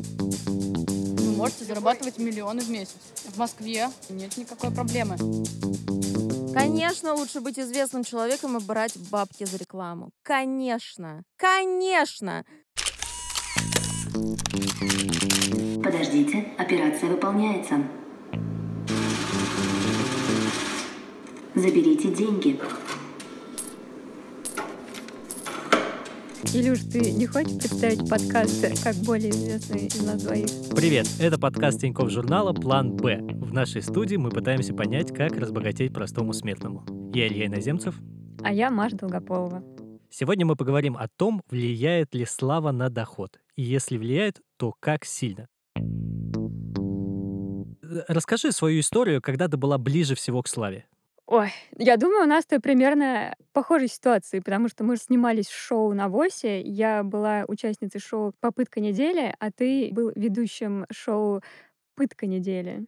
Вы можете зарабатывать миллионы в месяц. В Москве нет никакой проблемы. Конечно, лучше быть известным человеком и брать бабки за рекламу. Конечно. Конечно. Подождите, операция выполняется. Заберите деньги. Илюш, ты не хочешь представить подкасты как более известный из нас двоих? Привет, это подкаст Тинькофф журнала «План Б». В нашей студии мы пытаемся понять, как разбогатеть простому смертному. Я Илья Иноземцев. А я Маша Долгополова. Сегодня мы поговорим о том, влияет ли слава на доход. И если влияет, то как сильно. Расскажи свою историю, когда ты была ближе всего к славе. Ой, я думаю, у нас-то примерно похожей ситуации, потому что мы снимались в шоу на ВОСе. Я была участницей шоу «Попытка недели», а ты был ведущим шоу «Пытка недели».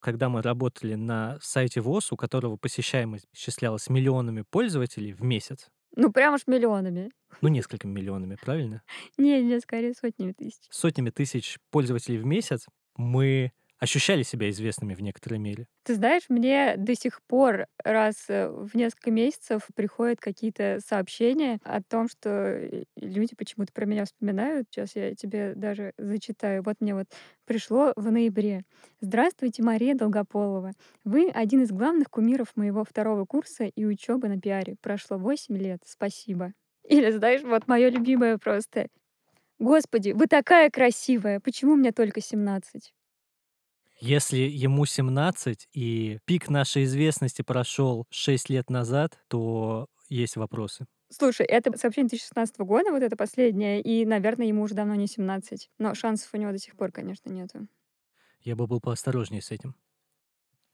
Когда мы работали на сайте ВОС, у которого посещаемость исчислялась миллионами пользователей в месяц, Ну, прям уж миллионами. ну, несколькими миллионами, правильно? Не, не, скорее сотнями тысяч. Сотнями тысяч пользователей в месяц мы ощущали себя известными в некоторой мере. Ты знаешь, мне до сих пор раз э, в несколько месяцев приходят какие-то сообщения о том, что люди почему-то про меня вспоминают. Сейчас я тебе даже зачитаю. Вот мне вот пришло в ноябре. Здравствуйте, Мария Долгополова. Вы один из главных кумиров моего второго курса и учебы на пиаре. Прошло 8 лет. Спасибо. Или, знаешь, вот мое любимое просто. Господи, вы такая красивая. Почему мне только 17? Если ему 17 и пик нашей известности прошел 6 лет назад, то есть вопросы. Слушай, это сообщение 2016 года, вот это последнее, и, наверное, ему уже давно не 17. Но шансов у него до сих пор, конечно, нету. Я бы был поосторожнее с этим.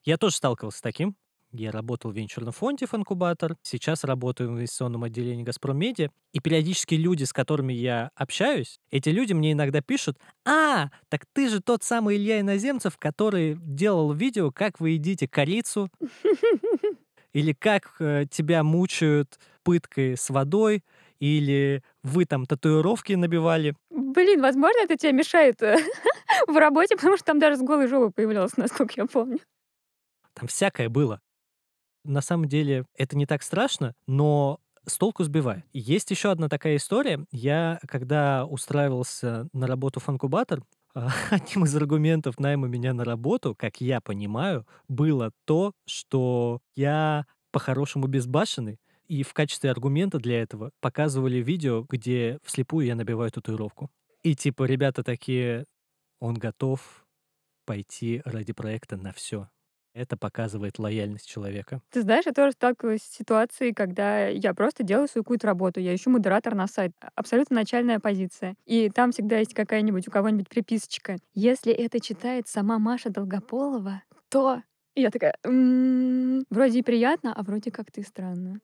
Я тоже сталкивался с таким. Я работал в венчурном фонде «Фанкубатор», сейчас работаю в инвестиционном отделении «Газпром Медиа», и периодически люди, с которыми я общаюсь, эти люди мне иногда пишут, «А, так ты же тот самый Илья Иноземцев, который делал видео, как вы едите корицу, или как э, тебя мучают пыткой с водой, или вы там татуировки набивали». Блин, возможно, это тебе мешает э, в работе, потому что там даже с голой жопой появлялся, насколько я помню. Там всякое было. На самом деле это не так страшно, но с толку сбивает. Есть еще одна такая история. Я, когда устраивался на работу в фанкубатор, а, одним из аргументов найма меня на работу, как я понимаю, было то, что я по-хорошему безбашенный, и в качестве аргумента для этого показывали видео, где вслепую я набиваю татуировку. И типа ребята такие, он готов пойти ради проекта на все. Это показывает лояльность человека. Ты знаешь, я тоже сталкивалась с ситуацией, когда я просто делаю свою какую-то работу. Я ищу модератор на сайт. Абсолютно начальная позиция. И там всегда есть какая-нибудь у кого-нибудь приписочка. Если это читает сама Маша Долгополова, то... И я такая, «М, вроде и приятно, а вроде как-то и странно.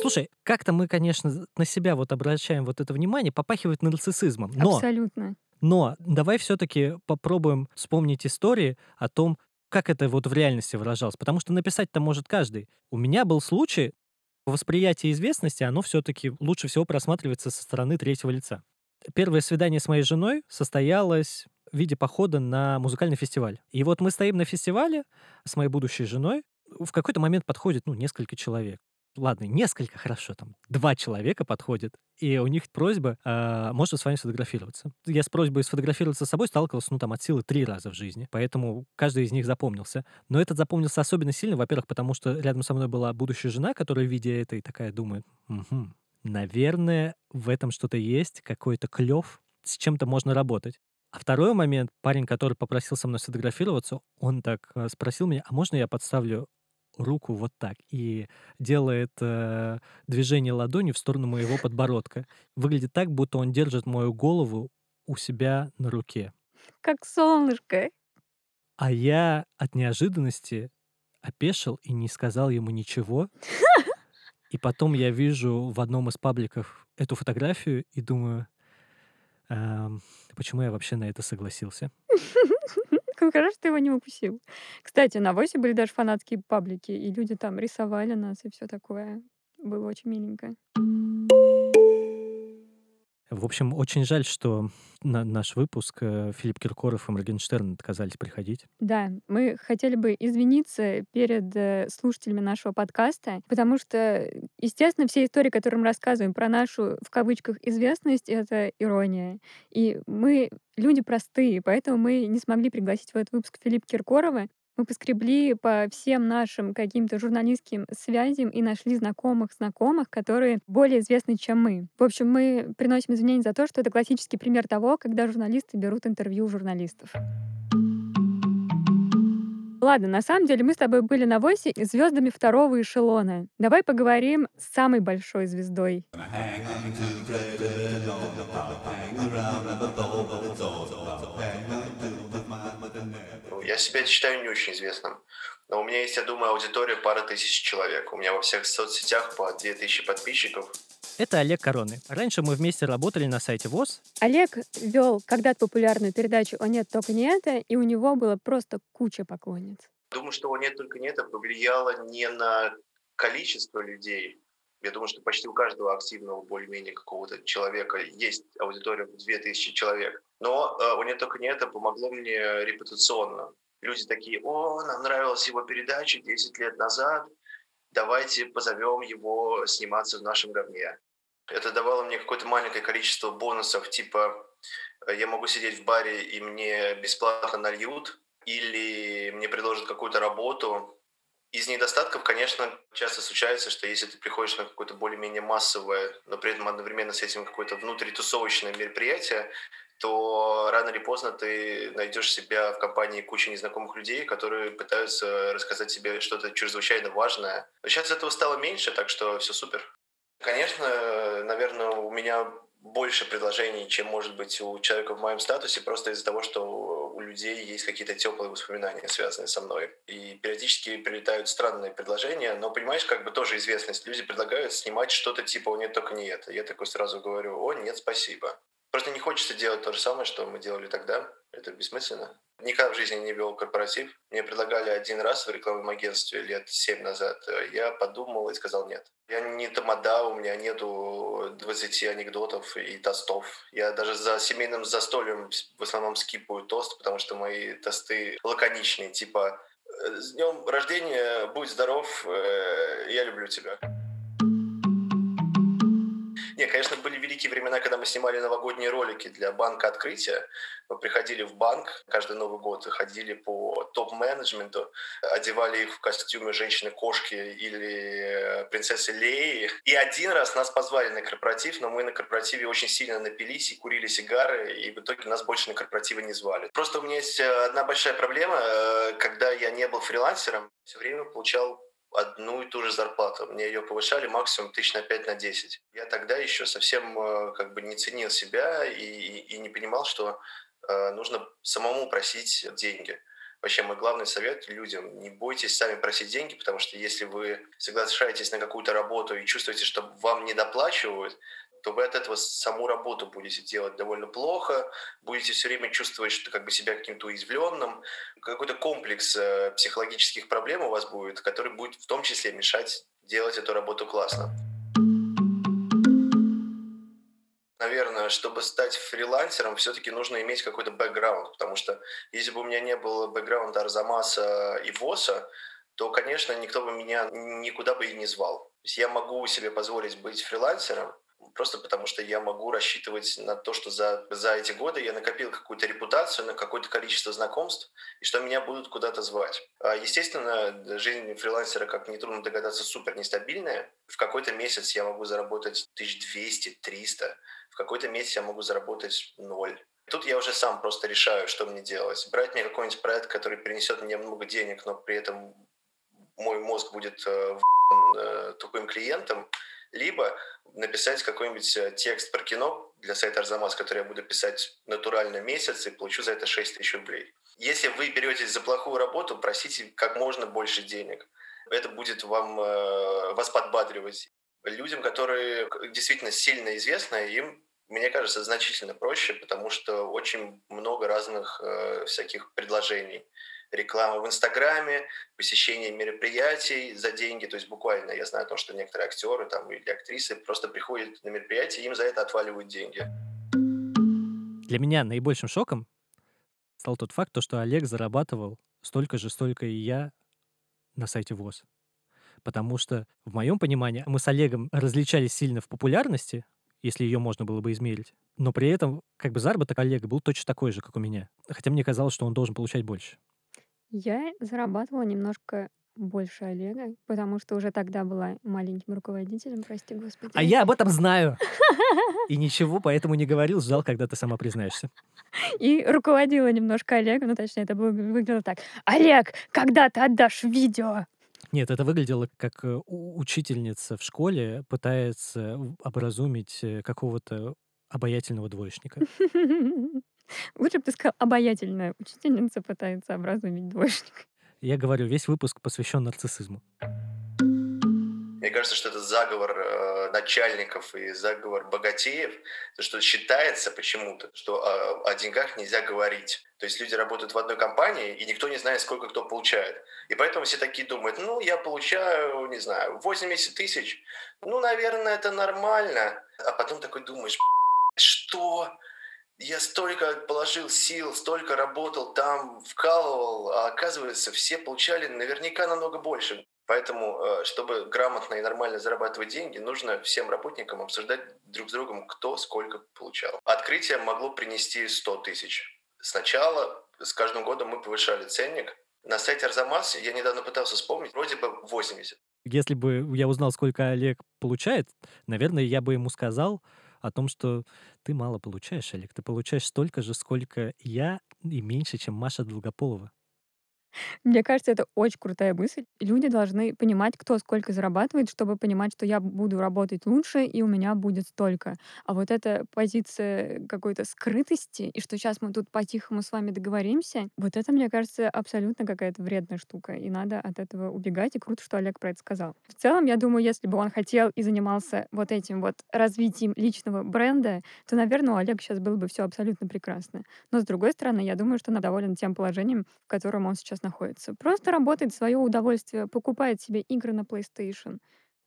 Слушай, как-то мы, конечно, на себя вот обращаем вот это внимание, попахивает нарциссизмом. Но, Абсолютно. Но давай все-таки попробуем вспомнить истории о том, как это вот в реальности выражалось. Потому что написать-то может каждый. У меня был случай, восприятие известности, оно все-таки лучше всего просматривается со стороны третьего лица. Первое свидание с моей женой состоялось в виде похода на музыкальный фестиваль. И вот мы стоим на фестивале с моей будущей женой. В какой-то момент подходит, ну, несколько человек. Ладно, несколько, хорошо, там, два человека подходят, и у них просьба, а, можно с вами сфотографироваться. Я с просьбой сфотографироваться с собой сталкивался, ну, там, от силы три раза в жизни, поэтому каждый из них запомнился. Но этот запомнился особенно сильно, во-первых, потому что рядом со мной была будущая жена, которая, видя это, и такая думает, «Мгм, наверное, в этом что-то есть, какой-то клев, с чем-то можно работать. А второй момент, парень, который попросил со мной сфотографироваться, он так э, спросил меня, а можно я подставлю руку вот так и делает э, движение ладонью в сторону моего подбородка. Выглядит так, будто он держит мою голову у себя на руке. Как солнышко. А я от неожиданности опешил и не сказал ему ничего. И потом я вижу в одном из пабликов эту фотографию и думаю, «Ам, почему я вообще на это согласился? Как хорошо, что ты его не укусил. Кстати, на Войсе были даже фанатские паблики, и люди там рисовали нас и все такое. Было очень миленько. В общем, очень жаль, что на наш выпуск э, Филипп Киркоров и Моргенштерн отказались приходить. Да, мы хотели бы извиниться перед э, слушателями нашего подкаста, потому что, естественно, все истории, которые мы рассказываем про нашу, в кавычках, известность, это ирония. И мы люди простые, поэтому мы не смогли пригласить в этот выпуск Филиппа Киркорова, мы поскребли по всем нашим каким-то журналистским связям и нашли знакомых знакомых, которые более известны, чем мы. В общем, мы приносим извинения за то, что это классический пример того, когда журналисты берут интервью у журналистов. Ладно, на самом деле мы с тобой были на Войсе звездами второго эшелона. Давай поговорим с самой большой звездой. Я себя считаю не очень известным. Но у меня есть, я думаю, аудитория пара тысяч человек. У меня во всех соцсетях по 2000 подписчиков. Это Олег Короны. Раньше мы вместе работали на сайте ВОЗ. Олег вел когда-то популярную передачу «О нет, только не это», и у него было просто куча поклонниц. Думаю, что «О нет, только не это» повлияло не на количество людей. Я думаю, что почти у каждого активного более-менее какого-то человека есть аудитория в 2000 человек. Но э, «О нет, только не это» помогло мне репутационно. Люди такие, о, нам нравилась его передача 10 лет назад, давайте позовем его сниматься в нашем говне. Это давало мне какое-то маленькое количество бонусов, типа я могу сидеть в баре и мне бесплатно нальют, или мне предложат какую-то работу. Из недостатков, конечно, часто случается, что если ты приходишь на какое-то более-менее массовое, но при этом одновременно с этим какое-то внутритусовочное мероприятие, то рано или поздно ты найдешь себя в компании кучи незнакомых людей, которые пытаются рассказать тебе что-то чрезвычайно важное. Но сейчас этого стало меньше, так что все супер. Конечно, наверное, у меня больше предложений, чем может быть у человека в моем статусе, просто из-за того, что у людей есть какие-то теплые воспоминания, связанные со мной. И периодически прилетают странные предложения, но, понимаешь, как бы тоже известность. Люди предлагают снимать что-то типа «О, нет, только не это». Я такой сразу говорю «О, нет, спасибо». Просто не хочется делать то же самое, что мы делали тогда. Это бессмысленно. Никогда в жизни не вел корпоратив. Мне предлагали один раз в рекламном агентстве лет семь назад. Я подумал и сказал нет. Я не тамада, у меня нету 20 анекдотов и тостов. Я даже за семейным застольем в основном скипаю тост, потому что мои тосты лаконичные, типа «С днем рождения, будь здоров, э, я люблю тебя». Не, конечно, были великие времена, когда мы снимали новогодние ролики для банка открытия. Мы приходили в банк каждый Новый год, ходили по топ-менеджменту, одевали их в костюмы женщины-кошки или принцессы Леи. И один раз нас позвали на корпоратив, но мы на корпоративе очень сильно напились и курили сигары, и в итоге нас больше на корпоративы не звали. Просто у меня есть одна большая проблема. Когда я не был фрилансером, все время получал одну и ту же зарплату. Мне ее повышали максимум тысяч на 5 на 10. Я тогда еще совсем э, как бы не ценил себя и, и, не понимал, что э, нужно самому просить деньги. Вообще мой главный совет людям, не бойтесь сами просить деньги, потому что если вы соглашаетесь на какую-то работу и чувствуете, что вам не доплачивают, то вы от этого саму работу будете делать довольно плохо, будете все время чувствовать, что как бы себя каким-то уязвленным, какой-то комплекс э, психологических проблем у вас будет, который будет в том числе мешать делать эту работу классно. Наверное, чтобы стать фрилансером, все-таки нужно иметь какой-то бэкграунд, потому что если бы у меня не было бэкграунда Арзамаса и ВОСа, то, конечно, никто бы меня никуда бы и не звал. То есть я могу себе позволить быть фрилансером, просто потому что я могу рассчитывать на то, что за, за эти годы я накопил какую-то репутацию, на какое-то количество знакомств, и что меня будут куда-то звать. А, естественно, жизнь фрилансера, как нетрудно догадаться, супер нестабильная. В какой-то месяц я могу заработать 1200-300, в какой-то месяц я могу заработать ноль. Тут я уже сам просто решаю, что мне делать. Брать мне какой-нибудь проект, который принесет мне много денег, но при этом мой мозг будет э, э, тупым клиентом, либо написать какой-нибудь э, текст про кино для сайта Арзамас, который я буду писать натурально месяц и получу за это 6 тысяч рублей. Если вы беретесь за плохую работу, просите как можно больше денег. Это будет вам, э, вас подбадривать. Людям, которые действительно сильно известны, им мне кажется, значительно проще, потому что очень много разных э, всяких предложений. Реклама в Инстаграме, посещение мероприятий за деньги. То есть буквально я знаю то, что некоторые актеры там, или актрисы просто приходят на мероприятие, им за это отваливают деньги. Для меня наибольшим шоком стал тот факт, то, что Олег зарабатывал столько же, столько и я на сайте ВОЗ. Потому что, в моем понимании, мы с Олегом различались сильно в популярности, если ее можно было бы измерить. Но при этом, как бы заработок Олега был точно такой же, как у меня. Хотя мне казалось, что он должен получать больше. Я зарабатывала немножко больше Олега, потому что уже тогда была маленьким руководителем, прости господи. А я об этом знаю. И ничего поэтому не говорил, ждал, когда ты сама признаешься. И руководила немножко Олега, ну точнее, это выглядело так. Олег, когда ты отдашь видео? Нет, это выглядело как э, учительница в школе пытается образумить э, какого-то обаятельного двоечника. Лучше бы ты сказал, обаятельная учительница пытается образумить двоечника. Я говорю, весь выпуск посвящен нарциссизму. Мне кажется, что это заговор э, начальников и заговор богатеев, то, что считается почему-то, что о, о деньгах нельзя говорить. То есть люди работают в одной компании, и никто не знает, сколько кто получает. И поэтому все такие думают, ну, я получаю, не знаю, 80 тысяч, ну, наверное, это нормально. А потом такой думаешь, что? Я столько положил сил, столько работал там, вкалывал, а оказывается, все получали наверняка намного больше. Поэтому, э, чтобы грамотно и нормально зарабатывать деньги, нужно всем работникам обсуждать друг с другом, кто сколько получал. Открытие могло принести 100 тысяч. Сначала, с каждым годом мы повышали ценник. На сайте Арзамас, я недавно пытался вспомнить, вроде бы 80. Если бы я узнал, сколько Олег получает, наверное, я бы ему сказал о том, что ты мало получаешь, Олег. Ты получаешь столько же, сколько я, и меньше, чем Маша Долгополова. Мне кажется, это очень крутая мысль. Люди должны понимать, кто сколько зарабатывает, чтобы понимать, что я буду работать лучше, и у меня будет столько. А вот эта позиция какой-то скрытости, и что сейчас мы тут по-тихому с вами договоримся, вот это, мне кажется, абсолютно какая-то вредная штука, и надо от этого убегать, и круто, что Олег про это сказал. В целом, я думаю, если бы он хотел и занимался вот этим вот развитием личного бренда, то, наверное, у Олега сейчас было бы все абсолютно прекрасно. Но, с другой стороны, я думаю, что он доволен тем положением, в котором он сейчас находится. Просто работает в свое удовольствие, покупает себе игры на PlayStation.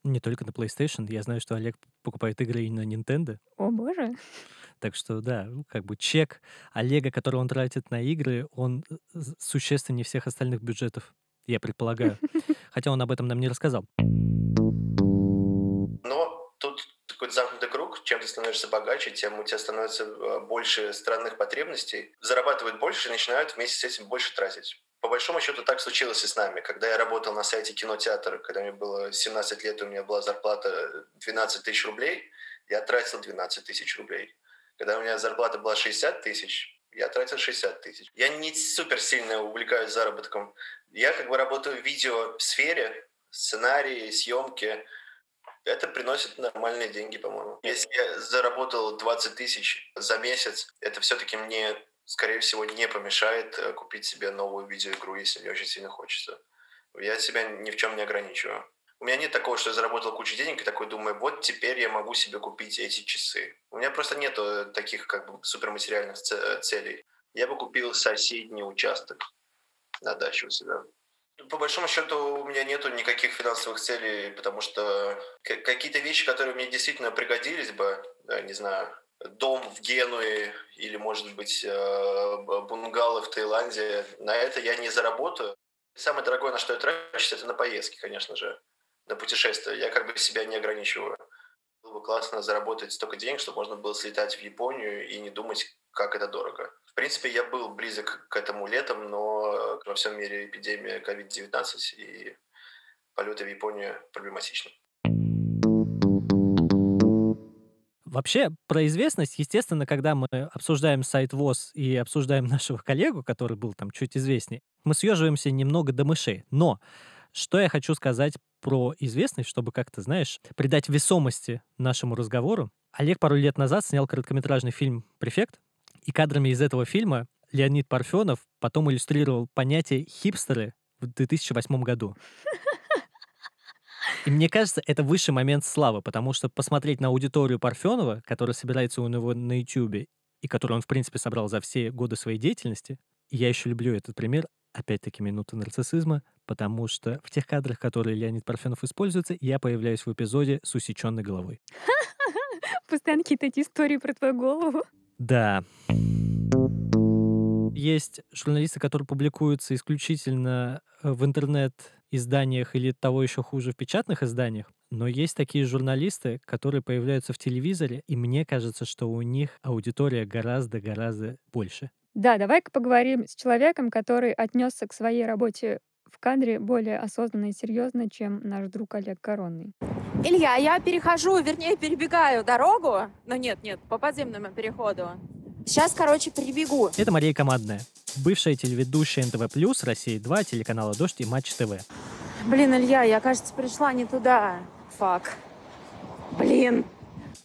Не только на PlayStation. Я знаю, что Олег покупает игры и на Nintendo. О боже. Так что, да, ну, как бы чек Олега, который он тратит на игры, он э, существеннее всех остальных бюджетов, я предполагаю. Хотя он об этом нам не рассказал. Такой замкнутый круг. Чем ты становишься богаче, тем у тебя становится э, больше странных потребностей. Зарабатывают больше и начинают вместе с этим больше тратить. По большому счету так случилось и с нами. Когда я работал на сайте кинотеатра, когда мне было 17 лет, у меня была зарплата 12 тысяч рублей, я тратил 12 тысяч рублей. Когда у меня зарплата была 60 тысяч, я тратил 60 тысяч. Я не супер сильно увлекаюсь заработком. Я как бы работаю в видеосфере, сценарии, съемки. Это приносит нормальные деньги, по-моему. Если я заработал 20 тысяч за месяц, это все-таки мне, скорее всего, не помешает э, купить себе новую видеоигру, если мне очень сильно хочется. Я себя ни в чем не ограничиваю. У меня нет такого, что я заработал кучу денег и такой думаю, вот теперь я могу себе купить эти часы. У меня просто нет таких как бы суперматериальных ц- целей. Я бы купил соседний участок на даче у себя. По большому счету у меня нету никаких финансовых целей, потому что какие-то вещи, которые мне действительно пригодились бы, не знаю, дом в Генуе или, может быть, э, бунгало в Таиланде, на это я не заработаю. Самое дорогое, на что я трачусь, это на поездки, конечно же, на путешествия. Я как бы себя не ограничиваю. Было бы классно заработать столько денег, чтобы можно было слетать в Японию и не думать, как это дорого. В принципе, я был близок к этому летом, но во всем мире эпидемия COVID-19 и полеты в Японию проблематичны. Вообще, про известность, естественно, когда мы обсуждаем сайт ВОЗ и обсуждаем нашего коллегу, который был там чуть известнее, мы съеживаемся немного до мышей. Но что я хочу сказать про известность, чтобы как-то, знаешь, придать весомости нашему разговору. Олег пару лет назад снял короткометражный фильм «Префект», и кадрами из этого фильма Леонид Парфенов потом иллюстрировал понятие «хипстеры» в 2008 году. И мне кажется, это высший момент славы, потому что посмотреть на аудиторию Парфенова, которая собирается у него на YouTube, и которую он, в принципе, собрал за все годы своей деятельности, я еще люблю этот пример, опять-таки минута нарциссизма, потому что в тех кадрах, которые Леонид Парфенов используется, я появляюсь в эпизоде с усеченной головой. Постоянно какие-то эти истории про твою голову. Да. Есть журналисты, которые публикуются исключительно э, в интернет-изданиях или того еще хуже в печатных изданиях. Но есть такие журналисты, которые появляются в телевизоре, и мне кажется, что у них аудитория гораздо-гораздо больше. Да, давай-ка поговорим с человеком, который отнесся к своей работе в кадре более осознанно и серьезно, чем наш друг Олег Коронный. Илья, я перехожу, вернее, перебегаю дорогу. Но нет, нет, по подземному переходу. Сейчас, короче, перебегу. Это Мария Командная, бывшая телеведущая НТВ+, Россия 2, телеканала «Дождь» и Матч ТВ. Блин, Илья, я, кажется, пришла не туда. Фак. Блин.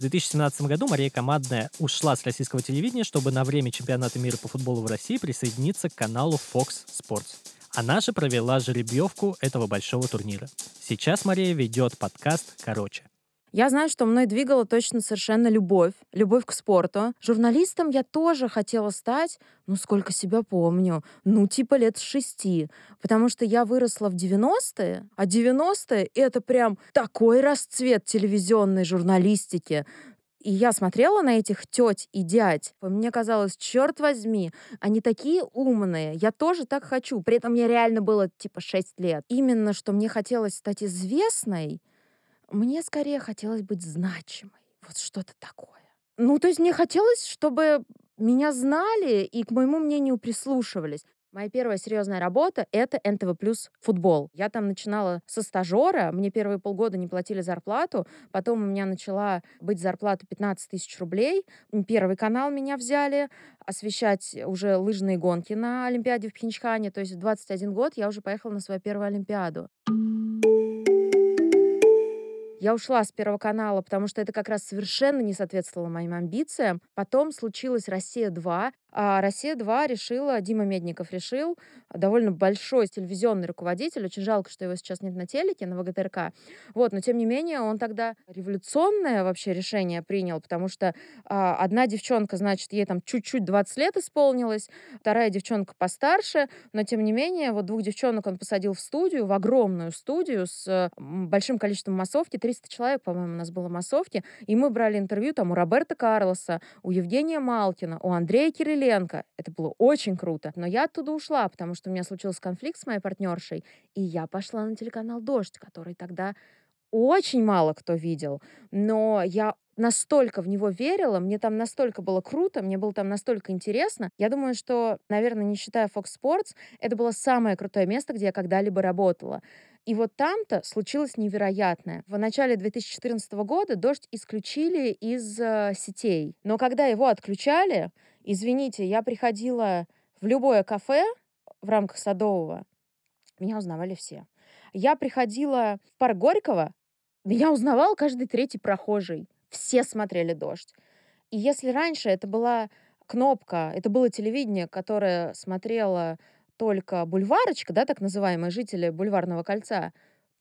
В 2017 году Мария Командная ушла с российского телевидения, чтобы на время чемпионата мира по футболу в России присоединиться к каналу Fox Sports. Она же провела жеребьевку этого большого турнира. Сейчас Мария ведет подкаст «Короче». Я знаю, что мной двигала точно совершенно любовь, любовь к спорту. Журналистом я тоже хотела стать, ну, сколько себя помню, ну, типа лет шести. Потому что я выросла в 90-е, а 90-е — это прям такой расцвет телевизионной журналистики. И я смотрела на этих теть и дядь. Мне казалось, черт возьми, они такие умные. Я тоже так хочу. При этом мне реально было типа 6 лет. Именно, что мне хотелось стать известной, мне скорее хотелось быть значимой. Вот что-то такое. Ну, то есть мне хотелось, чтобы меня знали и к моему мнению прислушивались. Моя первая серьезная работа — это НТВ плюс футбол. Я там начинала со стажера, мне первые полгода не платили зарплату, потом у меня начала быть зарплата 15 тысяч рублей. Первый канал меня взяли освещать уже лыжные гонки на Олимпиаде в Пхенчхане. То есть в 21 год я уже поехала на свою первую Олимпиаду. Я ушла с Первого канала, потому что это как раз совершенно не соответствовало моим амбициям. Потом случилась «Россия-2», а «Россия-2» решила, Дима Медников решил, довольно большой телевизионный руководитель, очень жалко, что его сейчас нет на телеке, на ВГТРК, вот, но тем не менее он тогда революционное вообще решение принял, потому что а, одна девчонка, значит, ей там чуть-чуть 20 лет исполнилось, вторая девчонка постарше, но тем не менее вот двух девчонок он посадил в студию, в огромную студию с большим количеством массовки, 300 человек, по-моему, у нас было массовки, и мы брали интервью там у Роберта Карлоса, у Евгения Малкина, у Андрея Кириленко, Кириленко. Это было очень круто. Но я оттуда ушла, потому что у меня случился конфликт с моей партнершей, и я пошла на телеканал «Дождь», который тогда очень мало кто видел. Но я настолько в него верила, мне там настолько было круто, мне было там настолько интересно. Я думаю, что, наверное, не считая Fox Sports, это было самое крутое место, где я когда-либо работала. И вот там-то случилось невероятное. В начале 2014 года «Дождь» исключили из э, сетей. Но когда его отключали, Извините, я приходила в любое кафе в рамках Садового, меня узнавали все. Я приходила в парк Горького, меня узнавал каждый третий прохожий. Все смотрели «Дождь». И если раньше это была кнопка, это было телевидение, которое смотрело только бульварочка, да, так называемые жители бульварного кольца,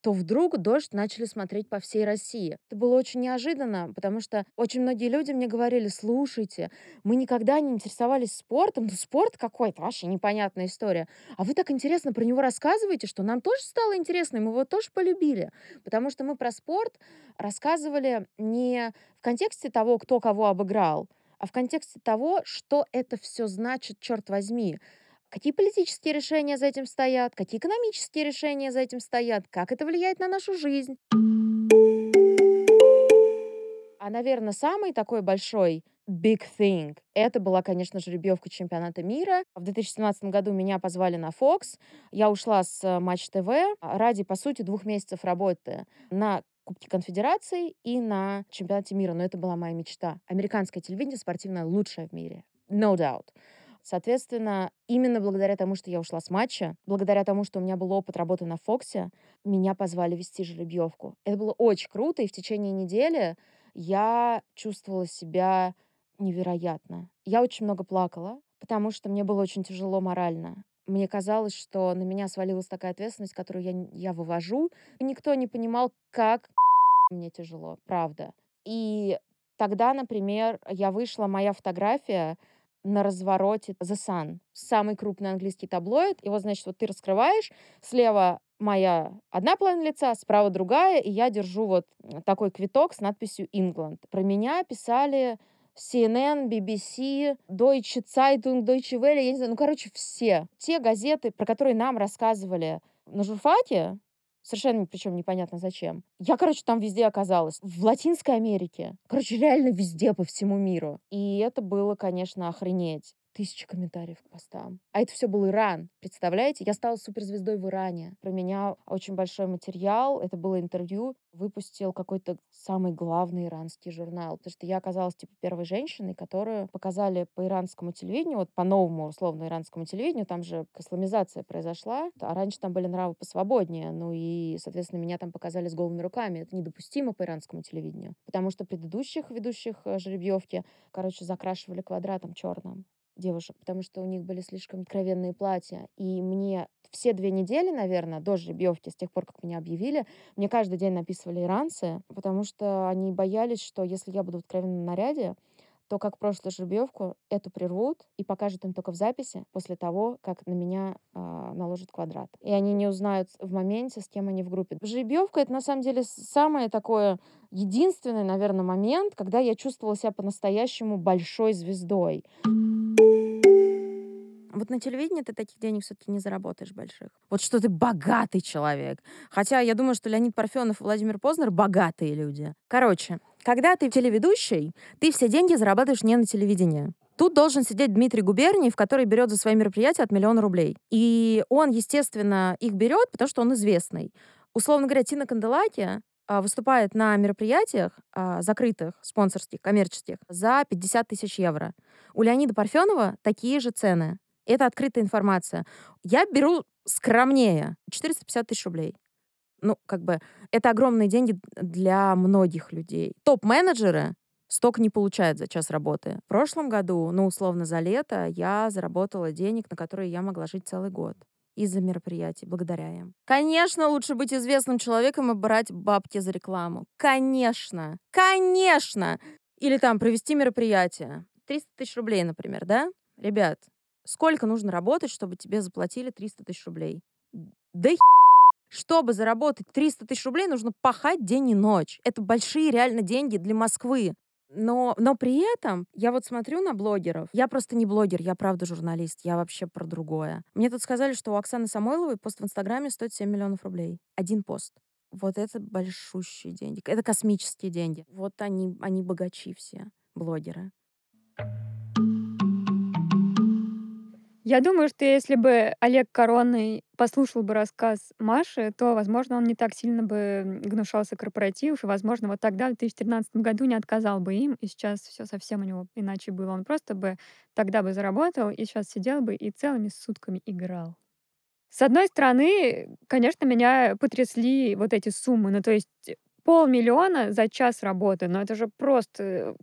то вдруг «Дождь» начали смотреть по всей России. Это было очень неожиданно, потому что очень многие люди мне говорили, слушайте, мы никогда не интересовались спортом, ну спорт какой-то, вообще непонятная история. А вы так интересно про него рассказываете, что нам тоже стало интересно, и мы его тоже полюбили. Потому что мы про спорт рассказывали не в контексте того, кто кого обыграл, а в контексте того, что это все значит, черт возьми. Какие политические решения за этим стоят, какие экономические решения за этим стоят, как это влияет на нашу жизнь. А, наверное, самый такой большой big thing. Это была, конечно, жеребьевка чемпионата мира. В 2017 году меня позвали на Fox. Я ушла с Матч ТВ ради, по сути, двух месяцев работы на Кубке Конфедерации и на чемпионате мира. Но это была моя мечта. Американское телевидение спортивное лучшее в мире. No doubt. Соответственно, именно благодаря тому, что я ушла с матча, благодаря тому, что у меня был опыт работы на Фоксе, меня позвали вести жеребьевку. Это было очень круто, и в течение недели я чувствовала себя невероятно. Я очень много плакала, потому что мне было очень тяжело морально. Мне казалось, что на меня свалилась такая ответственность, которую я, я вывожу. Никто не понимал, как мне тяжело, правда. И тогда, например, я вышла, моя фотография на развороте The Sun, самый крупный английский таблоид. И вот, значит, вот ты раскрываешь, слева моя одна половина лица, справа другая, и я держу вот такой квиток с надписью England. Про меня писали CNN, BBC, Deutsche Zeitung, Deutsche Welle, я не знаю, ну, короче, все. Те газеты, про которые нам рассказывали на журфаке, Совершенно причем непонятно зачем. Я, короче, там везде оказалась. В Латинской Америке. Короче, реально везде по всему миру. И это было, конечно, охренеть тысячи комментариев к постам. А это все был Иран. Представляете? Я стала суперзвездой в Иране. Про меня очень большой материал. Это было интервью. Выпустил какой-то самый главный иранский журнал. Потому что я оказалась, типа, первой женщиной, которую показали по иранскому телевидению, вот по новому, условно, иранскому телевидению. Там же исламизация произошла. А раньше там были нравы посвободнее. Ну и, соответственно, меня там показали с голыми руками. Это недопустимо по иранскому телевидению. Потому что предыдущих ведущих э, жеребьевки, короче, закрашивали квадратом черным девушек, потому что у них были слишком откровенные платья. И мне все две недели, наверное, до жеребьевки, с тех пор, как меня объявили, мне каждый день написывали иранцы, потому что они боялись, что если я буду в откровенном наряде, то, как прошлую жеребьевку, эту прервут и покажут им только в записи после того, как на меня э, наложат квадрат. И они не узнают в моменте, с кем они в группе. Жеребьевка — это, на самом деле, самое такое единственный, наверное, момент, когда я чувствовала себя по-настоящему большой звездой. Вот на телевидении ты таких денег все-таки не заработаешь больших. Вот что ты богатый человек. Хотя я думаю, что Леонид Парфенов и Владимир Познер богатые люди. Короче, когда ты телеведущий, ты все деньги зарабатываешь не на телевидении. Тут должен сидеть Дмитрий Губерниев, который берет за свои мероприятия от миллиона рублей. И он, естественно, их берет, потому что он известный. Условно говоря, Тина Канделаки а, выступает на мероприятиях а, закрытых, спонсорских, коммерческих за 50 тысяч евро. У Леонида Парфенова такие же цены. Это открытая информация. Я беру скромнее. 450 тысяч рублей. Ну, как бы, это огромные деньги для многих людей. Топ-менеджеры столько не получают за час работы. В прошлом году, ну, условно, за лето я заработала денег, на которые я могла жить целый год из-за мероприятий, благодаря им. Конечно, лучше быть известным человеком и брать бабки за рекламу. Конечно! Конечно! Или там провести мероприятие. 300 тысяч рублей, например, да? Ребят, Сколько нужно работать, чтобы тебе заплатили 300 тысяч рублей? Да чтобы заработать 300 тысяч рублей, нужно пахать день и ночь. Это большие реально деньги для Москвы. Но, но при этом я вот смотрю на блогеров. Я просто не блогер, я правда журналист. Я вообще про другое. Мне тут сказали, что у Оксаны Самойловой пост в Инстаграме стоит 7 миллионов рублей. Один пост. Вот это большущие деньги. Это космические деньги. Вот они, они богачи все, блогеры. Я думаю, что если бы Олег Коронный послушал бы рассказ Маши, то, возможно, он не так сильно бы гнушался корпоративов, и, возможно, вот тогда, в 2013 году, не отказал бы им, и сейчас все совсем у него иначе было. Он просто бы тогда бы заработал, и сейчас сидел бы и целыми сутками играл. С одной стороны, конечно, меня потрясли вот эти суммы. Ну, то есть полмиллиона за час работы, но это же просто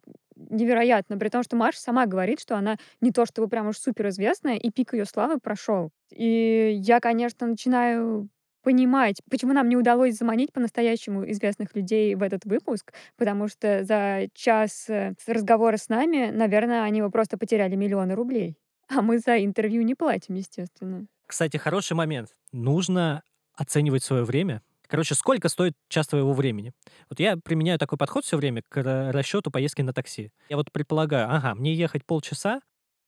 невероятно, при том, что Маша сама говорит, что она не то чтобы прям уж суперизвестная, и пик ее славы прошел. И я, конечно, начинаю понимать, почему нам не удалось заманить по-настоящему известных людей в этот выпуск, потому что за час э, разговора с нами, наверное, они бы просто потеряли миллионы рублей. А мы за интервью не платим, естественно. Кстати, хороший момент. Нужно оценивать свое время, Короче, сколько стоит час твоего времени? Вот я применяю такой подход все время к расчету поездки на такси. Я вот предполагаю, ага, мне ехать полчаса,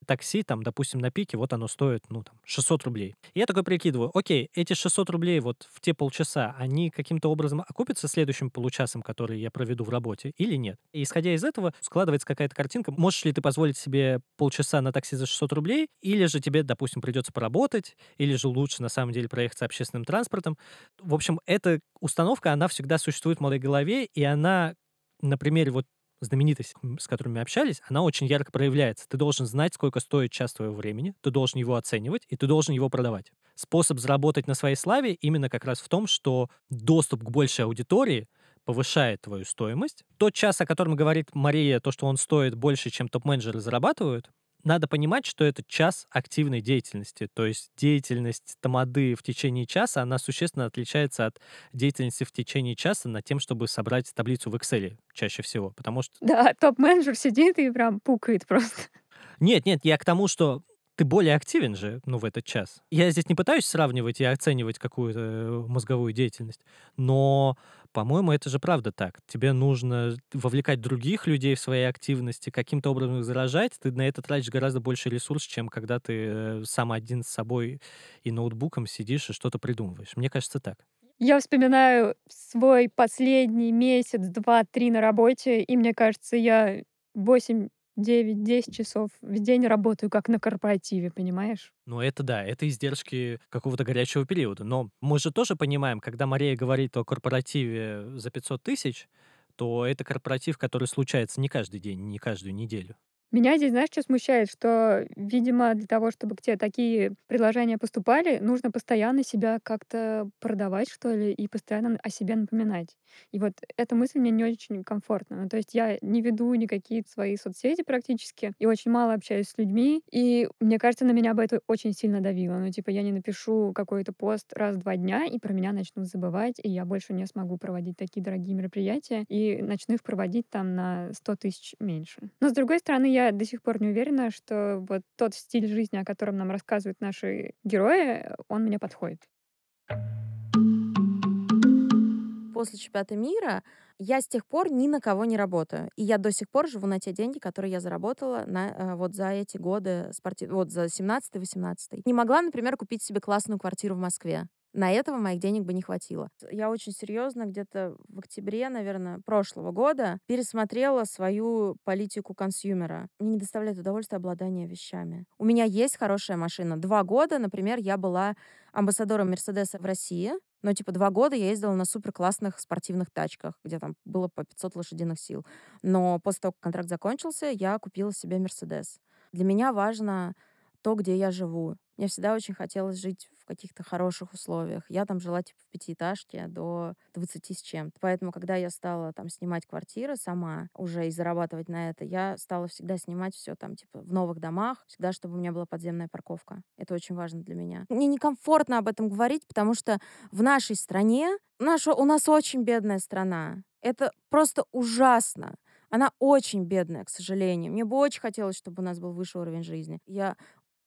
такси, там, допустим, на пике, вот оно стоит, ну, там, 600 рублей. И я такой прикидываю, окей, эти 600 рублей вот в те полчаса, они каким-то образом окупятся следующим получасом, который я проведу в работе, или нет? И исходя из этого, складывается какая-то картинка, можешь ли ты позволить себе полчаса на такси за 600 рублей, или же тебе, допустим, придется поработать, или же лучше, на самом деле, проехаться общественным транспортом. В общем, эта установка, она всегда существует в моей голове, и она на примере вот знаменитость, с которыми общались, она очень ярко проявляется. Ты должен знать, сколько стоит час твоего времени, ты должен его оценивать, и ты должен его продавать. Способ заработать на своей славе именно как раз в том, что доступ к большей аудитории повышает твою стоимость. Тот час, о котором говорит Мария, то, что он стоит больше, чем топ-менеджеры зарабатывают, надо понимать, что это час активной деятельности. То есть деятельность тамады в течение часа, она существенно отличается от деятельности в течение часа над тем, чтобы собрать таблицу в Excel чаще всего. Потому что... Да, топ-менеджер сидит и прям пукает просто. Нет, нет, я к тому, что ты более активен же, ну, в этот час. Я здесь не пытаюсь сравнивать и оценивать какую-то э, мозговую деятельность, но, по-моему, это же правда так. Тебе нужно вовлекать других людей в свои активности, каким-то образом их заражать. Ты на это тратишь гораздо больше ресурсов, чем когда ты э, сам один с собой и ноутбуком сидишь и что-то придумываешь. Мне кажется, так. Я вспоминаю свой последний месяц, два, три на работе, и мне кажется, я 8 9-10 часов в день работаю, как на корпоративе, понимаешь? Ну, это да, это издержки какого-то горячего периода. Но мы же тоже понимаем, когда Мария говорит о корпоративе за 500 тысяч, то это корпоратив, который случается не каждый день, не каждую неделю. Меня здесь, знаешь, что смущает? Что, видимо, для того, чтобы к тебе такие предложения поступали, нужно постоянно себя как-то продавать, что ли, и постоянно о себе напоминать. И вот эта мысль мне не очень комфортна. Ну, то есть я не веду никакие свои соцсети практически, и очень мало общаюсь с людьми, и мне кажется, на меня бы это очень сильно давило. Ну, типа, я не напишу какой-то пост раз в два дня, и про меня начнут забывать, и я больше не смогу проводить такие дорогие мероприятия, и начну их проводить там на 100 тысяч меньше. Но, с другой стороны, я до сих пор не уверена, что вот тот стиль жизни, о котором нам рассказывают наши герои, он мне подходит. После чемпионата мира я с тех пор ни на кого не работаю. И я до сих пор живу на те деньги, которые я заработала на, э, вот за эти годы, спорти... вот за 17-18. Не могла, например, купить себе классную квартиру в Москве. На этого моих денег бы не хватило. Я очень серьезно где-то в октябре, наверное, прошлого года пересмотрела свою политику консюмера. Мне не доставляет удовольствия обладание вещами. У меня есть хорошая машина. Два года, например, я была амбассадором Мерседеса в России. Но, типа, два года я ездила на супер классных спортивных тачках, где там было по 500 лошадиных сил. Но после того, как контракт закончился, я купила себе Мерседес. Для меня важно то, где я живу. Мне всегда очень хотелось жить каких-то хороших условиях. Я там жила типа в пятиэтажке до 20 с чем-то. Поэтому, когда я стала там снимать квартиры сама уже и зарабатывать на это, я стала всегда снимать все там типа в новых домах, всегда, чтобы у меня была подземная парковка. Это очень важно для меня. Мне некомфортно об этом говорить, потому что в нашей стране, наша, у нас очень бедная страна. Это просто ужасно. Она очень бедная, к сожалению. Мне бы очень хотелось, чтобы у нас был высший уровень жизни. Я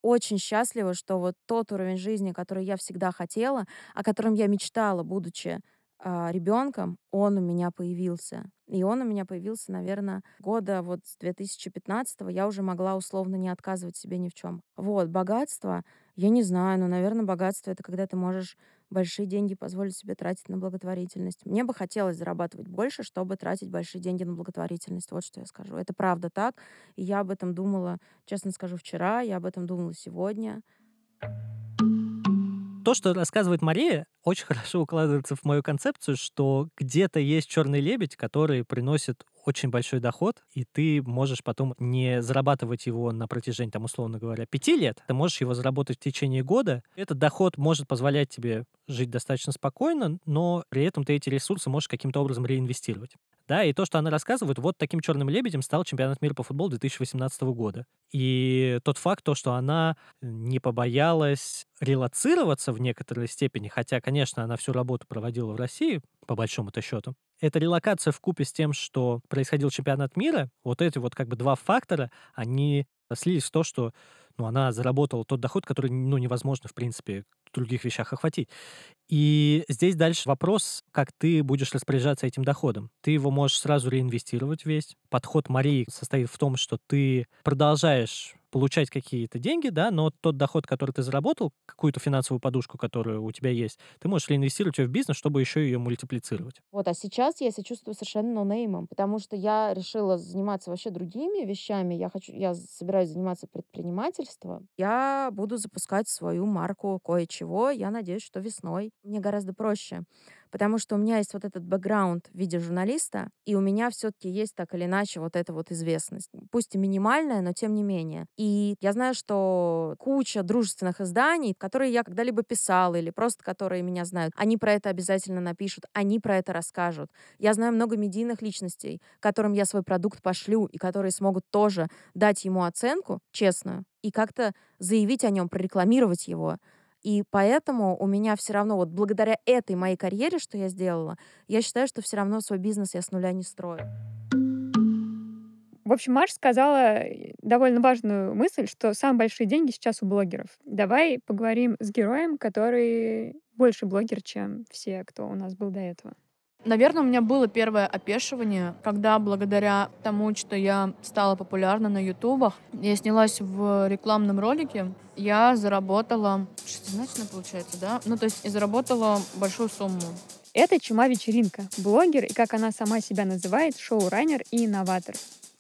очень счастлива, что вот тот уровень жизни, который я всегда хотела, о котором я мечтала, будучи а, ребенком, он у меня появился. И он у меня появился, наверное, года вот с 2015 я уже могла условно не отказывать себе ни в чем. Вот, богатство, я не знаю, но, наверное, богатство — это когда ты можешь большие деньги позволить себе тратить на благотворительность. Мне бы хотелось зарабатывать больше, чтобы тратить большие деньги на благотворительность. Вот что я скажу. Это правда так. И я об этом думала, честно скажу, вчера, я об этом думала сегодня. То, что рассказывает Мария, очень хорошо укладывается в мою концепцию, что где-то есть черный лебедь, который приносит очень большой доход, и ты можешь потом не зарабатывать его на протяжении, там, условно говоря, пяти лет, ты можешь его заработать в течение года. Этот доход может позволять тебе жить достаточно спокойно, но при этом ты эти ресурсы можешь каким-то образом реинвестировать. Да, и то, что она рассказывает, вот таким черным лебедем стал чемпионат мира по футболу 2018 года. И тот факт, то, что она не побоялась релацироваться в некоторой степени, хотя, конечно, она всю работу проводила в России, по большому-то счету, эта релокация в купе с тем, что происходил чемпионат мира, вот эти вот как бы два фактора, они слились в то, что ну, она заработала тот доход, который ну, невозможно, в принципе, в других вещах охватить. И здесь дальше вопрос, как ты будешь распоряжаться этим доходом. Ты его можешь сразу реинвестировать весь. Подход Марии состоит в том, что ты продолжаешь получать какие-то деньги, да, но тот доход, который ты заработал, какую-то финансовую подушку, которая у тебя есть, ты можешь реинвестировать ее в бизнес, чтобы еще ее мультиплицировать. Вот, а сейчас я себя чувствую совершенно ноунеймом, потому что я решила заниматься вообще другими вещами. Я хочу, я собираюсь заниматься предпринимательством. Я буду запускать свою марку кое-чего. Я надеюсь, что весной. Мне гораздо проще потому что у меня есть вот этот бэкграунд в виде журналиста, и у меня все-таки есть так или иначе вот эта вот известность. Пусть и минимальная, но тем не менее. И я знаю, что куча дружественных изданий, которые я когда-либо писала или просто которые меня знают, они про это обязательно напишут, они про это расскажут. Я знаю много медийных личностей, которым я свой продукт пошлю, и которые смогут тоже дать ему оценку честную и как-то заявить о нем, прорекламировать его. И поэтому у меня все равно, вот благодаря этой моей карьере, что я сделала, я считаю, что все равно свой бизнес я с нуля не строю. В общем, Маша сказала э, довольно важную мысль, что самые большие деньги сейчас у блогеров. Давай поговорим с героем, который больше блогер, чем все, кто у нас был до этого. Наверное, у меня было первое опешивание, когда благодаря тому, что я стала популярна на ютубах, я снялась в рекламном ролике, я заработала, шестизначно получается, да? Ну, то есть я заработала большую сумму. Это Чума-вечеринка, блогер и, как она сама себя называет, шоураннер и инноватор.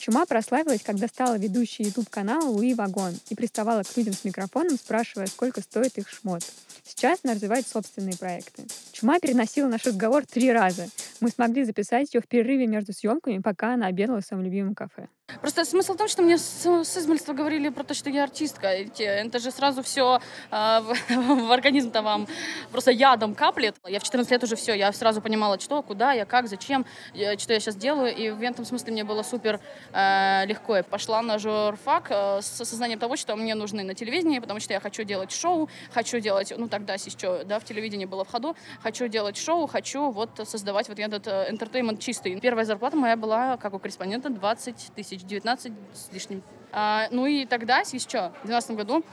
Чума прославилась, когда стала ведущей YouTube-канала Луи Вагон и приставала к людям с микрофоном, спрашивая, сколько стоит их шмот. Сейчас она развивает собственные проекты. Чума переносила наш разговор три раза. Мы смогли записать ее в перерыве между съемками, пока она обедала в своем любимом кафе. Просто смысл в том, что мне с, с измольства говорили про то, что я артистка. Это же сразу все э, в, в организм-то вам просто ядом каплет. Я в 14 лет уже все, я сразу понимала, что, куда, я как, зачем, я, что я сейчас делаю. И в этом смысле мне было супер э, легко. Я пошла на журфак э, с осознанием того, что мне нужны на телевидении, потому что я хочу делать шоу, хочу делать, ну тогда еще, да, в телевидении было в ходу, хочу делать шоу, хочу вот создавать вот этот entertainment чистый. Первая зарплата моя была, как у корреспондента, 20 тысяч 2019 с лишним. А, ну и тогда, еще, в 2012 году,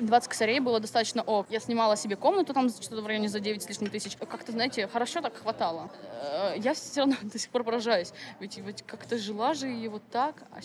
20 косарей было достаточно ок. Я снимала себе комнату там что-то в районе за 9 с лишним тысяч. Как-то, знаете, хорошо так хватало. Э, я все равно до сих пор поражаюсь. Ведь, ведь как-то жила же и вот так. А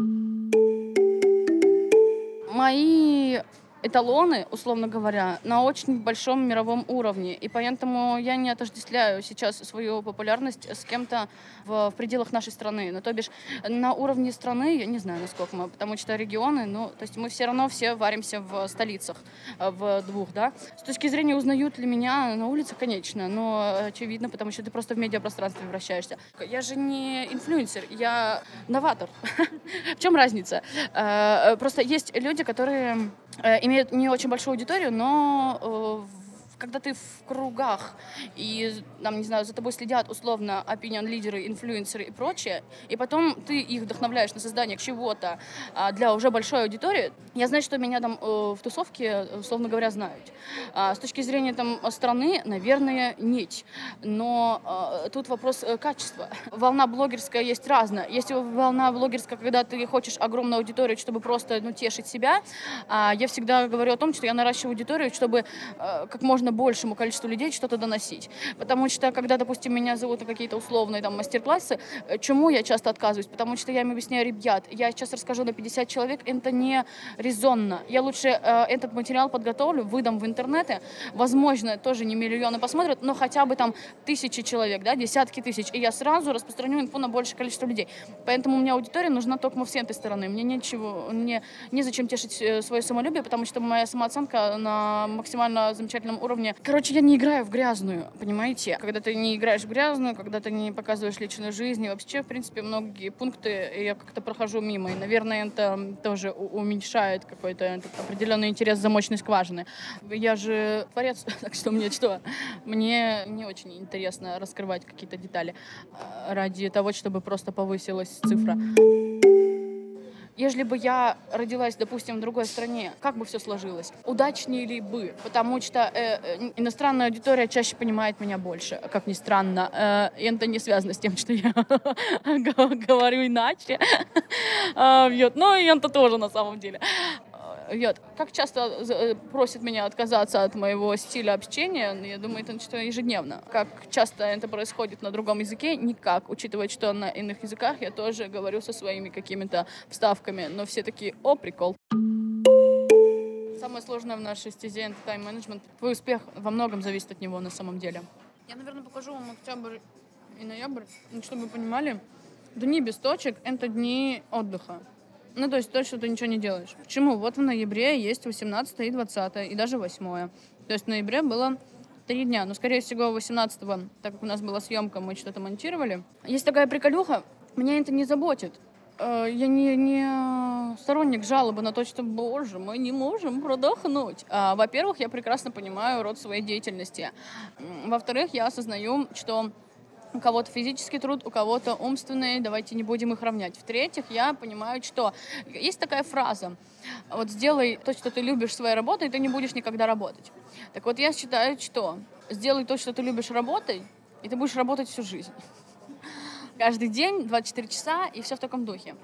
Мои эталоны, условно говоря, на очень большом мировом уровне. И поэтому я не отождествляю сейчас свою популярность с кем-то в, в пределах нашей страны. Ну, то бишь, на уровне страны, я не знаю, насколько мы, потому что регионы, ну, то есть мы все равно все варимся в столицах, э, в двух, да. С точки зрения, узнают ли меня на улице, конечно, но очевидно, потому что ты просто в медиапространстве вращаешься. Я же не инфлюенсер, я новатор. В чем разница? Э, просто есть люди, которые э, имеют не очень большую аудиторию, но когда ты в кругах и, там, не знаю, за тобой следят условно opinion лидеры, инфлюенсеры и прочее, и потом ты их вдохновляешь на создание чего-то а, для уже большой аудитории, я знаю, что меня там э, в тусовке, условно говоря, знают. А, с точки зрения там страны, наверное, нет. Но а, тут вопрос э, качества. Волна блогерская есть разная. Есть волна блогерская, когда ты хочешь огромную аудиторию, чтобы просто ну, тешить себя. Я всегда говорю о том, что я наращиваю аудиторию, чтобы э, как можно можно большему количеству людей что-то доносить. Потому что, когда, допустим, меня зовут на какие-то условные там мастер-классы, э, чему я часто отказываюсь? Потому что я им объясняю, ребят, я сейчас расскажу на 50 человек, это не резонно. Я лучше э, этот материал подготовлю, выдам в интернете. Возможно, тоже не миллионы посмотрят, но хотя бы там тысячи человек, да, десятки тысяч. И я сразу распространю инфу на большее количество людей. Поэтому у меня аудитория нужна только с этой стороны. Мне нечего, мне незачем тешить э, свое самолюбие, потому что моя самооценка на максимально замечательном уровне уровне. Короче, я не играю в грязную, понимаете? Когда ты не играешь в грязную, когда ты не показываешь личную жизнь, и вообще, в принципе, многие пункты я как-то прохожу мимо. И, наверное, это тоже уменьшает какой-то определенный интерес замочной скважины. Я же творец, так что мне что? Мне не очень интересно раскрывать какие-то детали а, ради того, чтобы просто повысилась цифра. Ежели бы я родилась, допустим, в другой стране, как бы все сложилось? Удачнее ли бы? Потому что э, э иностранная аудитория чаще понимает меня больше, как ни странно. Э, это не связано с тем, что я говорю иначе. А, Но и это тоже на самом деле. Вот. Как часто э, просят меня отказаться от моего стиля общения, я думаю, это что ежедневно. Как часто это происходит на другом языке, никак, учитывая, что на иных языках я тоже говорю со своими какими-то вставками, но все такие, о, прикол. Самое сложное в нашей стезе это тайм-менеджмент. Твой успех во многом зависит от него на самом деле. Я, наверное, покажу вам октябрь и ноябрь, ну, чтобы вы понимали. Дни без точек — это дни отдыха. Ну, то есть то, что ты ничего не делаешь. Почему? Вот в ноябре есть 18 и 20 и даже 8 То есть в ноябре было три дня. Но, скорее всего, 18 так как у нас была съемка, мы что-то монтировали. Есть такая приколюха, меня это не заботит. Э, я не, не сторонник жалобы на то, что, боже, мы не можем продохнуть. А, во-первых, я прекрасно понимаю род своей деятельности. Во-вторых, я осознаю, что у кого-то физический труд, у кого-то умственный, давайте не будем их равнять. В-третьих, я понимаю, что есть такая фраза, вот сделай то, что ты любишь своей работой, и ты не будешь никогда работать. Так вот, я считаю, что сделай то, что ты любишь работой, и ты будешь работать всю жизнь. каждый день, 24 часа, и все в таком духе.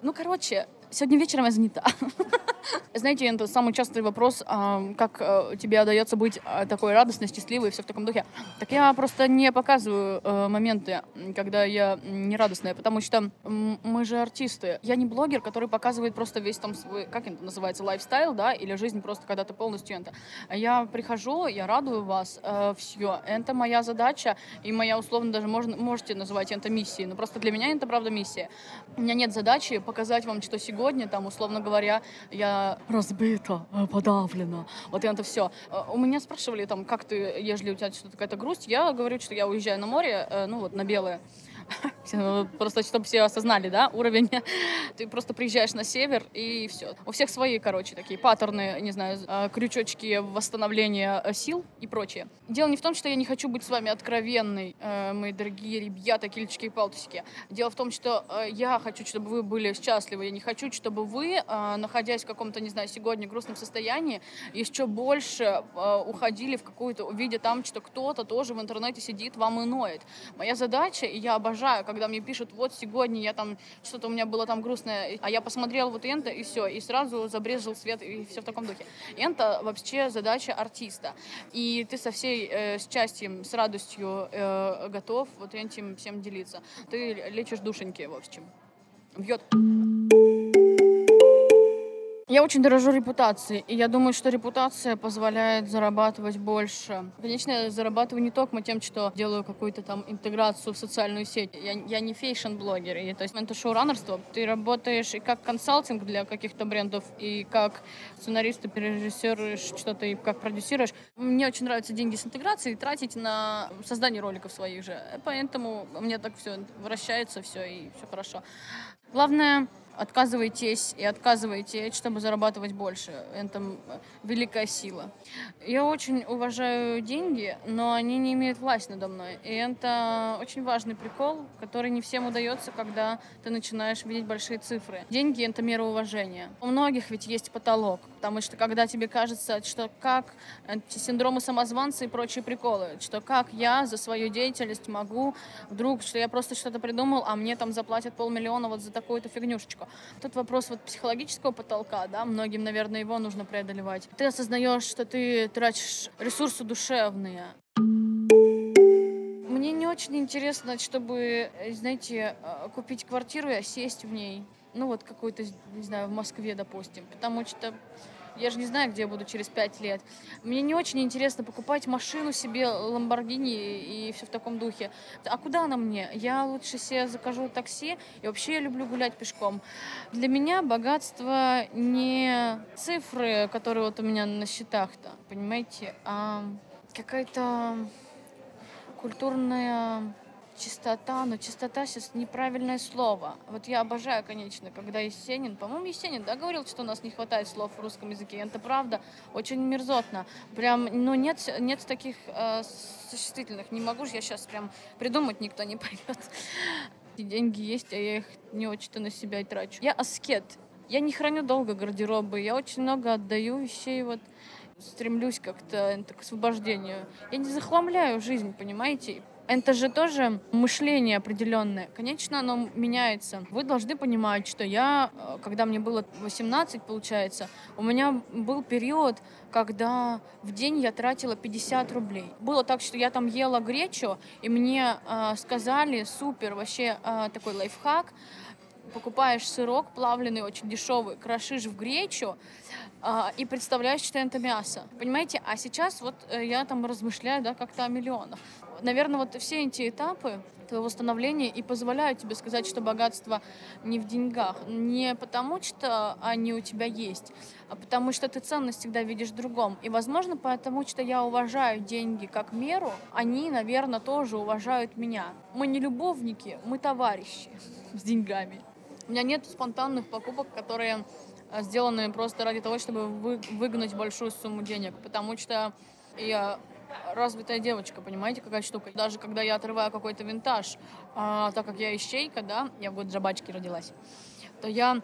Ну, короче, сегодня вечером я занята. Знаете, это самый частый вопрос, а, как э, тебе удается быть а, такой радостной, счастливой и все в таком духе. Так я просто не показываю э, моменты, когда я не радостная, потому что мы же артисты. Я не блогер, который показывает просто весь там свой, как это называется, лайфстайл, да, или жизнь просто, когда ты полностью это. Я прихожу, я радую вас, э, все. Это моя задача, и моя, условно, даже можно, можете называть это миссией, но просто для меня это, правда, миссия. У меня нет задачи показать вам, что сегодня, там, условно говоря, я разбита, э, подавлена. Вот это все. Э, у меня спрашивали, там, как ты, если у тебя что-то какая-то грусть, я говорю, что я уезжаю на море, э, ну вот на белое. Просто чтобы все осознали, да, уровень. Ты просто приезжаешь на север и все. У всех свои, короче, такие паттерны, не знаю, а, крючочки восстановления э, сил и прочее. Дело не в том, что я не хочу быть с вами откровенной, э, мои дорогие ребята, кильчики и палтусики. Дело в том, что э, я хочу, чтобы вы были счастливы. Я не хочу, чтобы вы, находясь в каком-то, не знаю, сегодня грустном состоянии, еще больше уходили в какую-то, увидя там, что кто-то тоже в интернете сидит, вам и ноет. Моя задача, и я обожаю обожаю, когда мне пишут, вот сегодня я там, что-то у меня было там грустное, а я посмотрел вот это, и все, и сразу забрезжил свет, и все в таком духе. Это вообще задача артиста. И ты со всей э, счастьем, с радостью э, готов вот этим всем делиться. Ты лечишь душеньки, в общем. Бьет. Я очень дорожу репутацией, и я думаю, что репутация позволяет зарабатывать больше. Конечно, я зарабатываю не только тем, что делаю какую-то там интеграцию в социальную сеть. Я, я не fashion -блогер, и, то есть это шоураннерство. Ты работаешь и как консалтинг для каких-то брендов, и как сценарист, и режиссируешь что-то, и как продюсируешь. Мне очень нравятся деньги с интеграцией тратить на создание роликов своих же. Поэтому мне так все вращается, все, и все хорошо. Главное отказываетесь и отказываетесь, чтобы зарабатывать больше. Это великая сила. Я очень уважаю деньги, но они не имеют власть надо мной. И это очень важный прикол, который не всем удается, когда ты начинаешь видеть большие цифры. Деньги — это мера уважения. У многих ведь есть потолок, потому что когда тебе кажется, что как эти синдромы самозванца и прочие приколы, что как я за свою деятельность могу вдруг, что я просто что-то придумал, а мне там заплатят полмиллиона вот за такую-то фигнюшечку. Тут вопрос вот психологического потолка, да, многим, наверное, его нужно преодолевать. Ты осознаешь, что ты тратишь ресурсы душевные. Мне не очень интересно, чтобы, знаете, э, купить квартиру и сесть в ней. Ну вот какой-то, не знаю, в Москве, допустим. Потому что я же не знаю, где я буду через пять лет. Мне не очень интересно покупать машину себе, Ламборгини и все в таком духе. А куда она мне? Я лучше себе закажу такси. И вообще я люблю гулять пешком. Для меня богатство не цифры, которые вот у меня на счетах-то, понимаете, а какая-то культурная чистота, но чистота сейчас неправильное слово. Вот я обожаю, конечно, когда Есенин, по-моему, Есенин, да, говорил, что у нас не хватает слов в русском языке. Это правда, очень мерзотно. Прям, ну, нет, нет таких э, существительных. Не могу же я сейчас прям придумать, никто не поймет. И деньги есть, а я их не очень-то на себя и трачу. Я аскет. Я не храню долго гардеробы, я очень много отдаю вещей, вот стремлюсь как-то к освобождению. Я не захламляю жизнь, понимаете? Это же тоже мышление определенное. Конечно, оно меняется. Вы должны понимать, что я, э, когда мне было 18, получается, у меня был период, когда в день я тратила 50 рублей. Было так, что я там ела гречу, и мне э, сказали, супер, вообще э, такой лайфхак, покупаешь сырок плавленый, очень дешевый, крошишь в гречу э, и представляешь, что это мясо. Понимаете? А сейчас вот э, я там размышляю, да, как-то о миллионах наверное, вот все эти этапы твоего становления и позволяют тебе сказать, что богатство не в деньгах. Не потому, что они у тебя есть, а потому что ты ценность всегда видишь в другом. И, возможно, потому что я уважаю деньги как меру, они, наверное, тоже уважают меня. Мы не любовники, мы товарищи с деньгами. У меня нет спонтанных покупок, которые а, сделаны просто ради того, чтобы выгнать большую сумму денег, потому что я развитая девочка, понимаете, какая штука. Даже когда я отрываю какой-то винтаж, а, так как я ищейка, да, я в год жабачки родилась, то я